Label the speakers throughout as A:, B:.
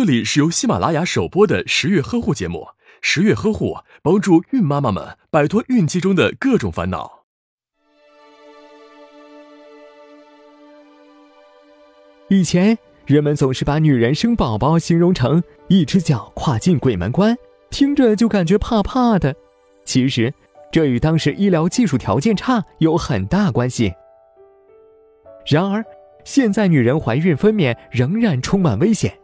A: 这里是由喜马拉雅首播的十月呵护节目，十月呵护帮助孕妈妈们摆脱孕期中的各种烦恼。
B: 以前人们总是把女人生宝宝形容成一只脚跨进鬼门关，听着就感觉怕怕的。其实，这与当时医疗技术条件差有很大关系。然而，现在女人怀孕分娩仍然充满危险。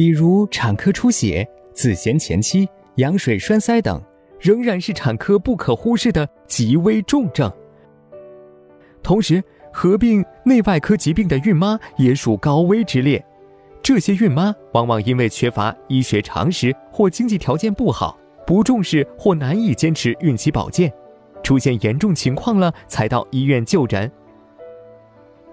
B: 比如产科出血、子痫前期、羊水栓塞等，仍然是产科不可忽视的极危重症。同时，合并内外科疾病的孕妈也属高危之列。这些孕妈往往因为缺乏医学常识或经济条件不好，不重视或难以坚持孕期保健，出现严重情况了才到医院就诊。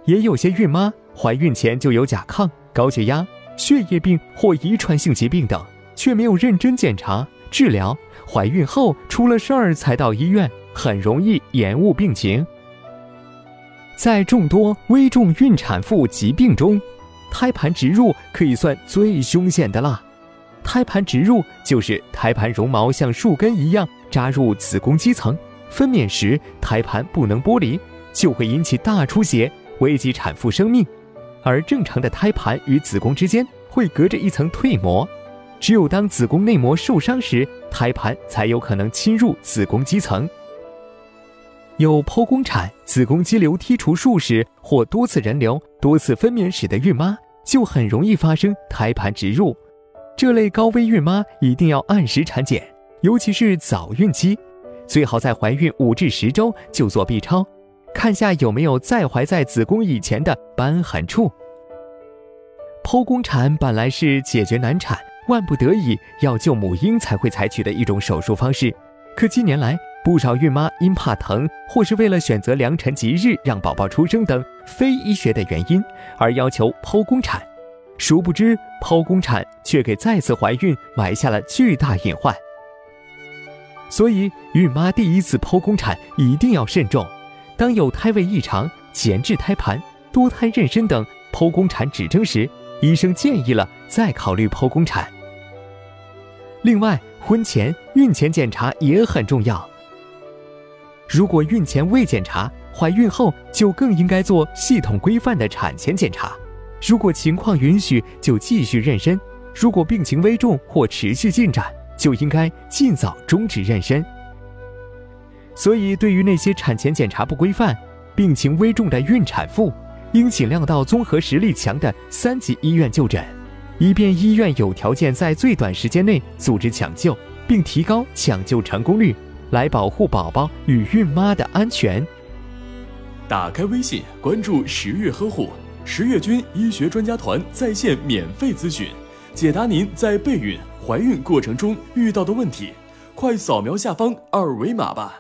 B: 也有些孕妈怀孕前就有甲亢、高血压。血液病或遗传性疾病等，却没有认真检查治疗，怀孕后出了事儿才到医院，很容易延误病情。在众多危重孕产妇疾病中，胎盘植入可以算最凶险的啦。胎盘植入就是胎盘绒毛像树根一样扎入子宫肌层，分娩时胎盘不能剥离，就会引起大出血，危及产妇生命。而正常的胎盘与子宫之间会隔着一层蜕膜，只有当子宫内膜受伤时，胎盘才有可能侵入子宫肌层。有剖宫产、子宫肌瘤剔除术时或多次人流、多次分娩史的孕妈，就很容易发生胎盘植入。这类高危孕妈一定要按时产检，尤其是早孕期，最好在怀孕五至十周就做 B 超。看下有没有再怀在子宫以前的瘢痕处。剖宫产本来是解决难产、万不得已要救母婴才会采取的一种手术方式，可近年来不少孕妈因怕疼，或是为了选择良辰吉日让宝宝出生等非医学的原因而要求剖宫产，殊不知剖宫产却给再次怀孕埋下了巨大隐患。所以，孕妈第一次剖宫产一定要慎重。当有胎位异常、前置胎盘、多胎妊娠等剖宫产指征时，医生建议了再考虑剖宫产。另外，婚前、孕前检查也很重要。如果孕前未检查，怀孕后就更应该做系统规范的产前检查。如果情况允许，就继续妊娠；如果病情危重或持续进展，就应该尽早终止妊娠。所以，对于那些产前检查不规范、病情危重的孕产妇，应尽量到综合实力强的三级医院就诊，以便医院有条件在最短时间内组织抢救，并提高抢救成功率，来保护宝宝与孕妈的安全。
A: 打开微信，关注十月呵护，十月军医学专家团在线免费咨询，解答您在备孕、怀孕过程中遇到的问题。快扫描下方二维码吧。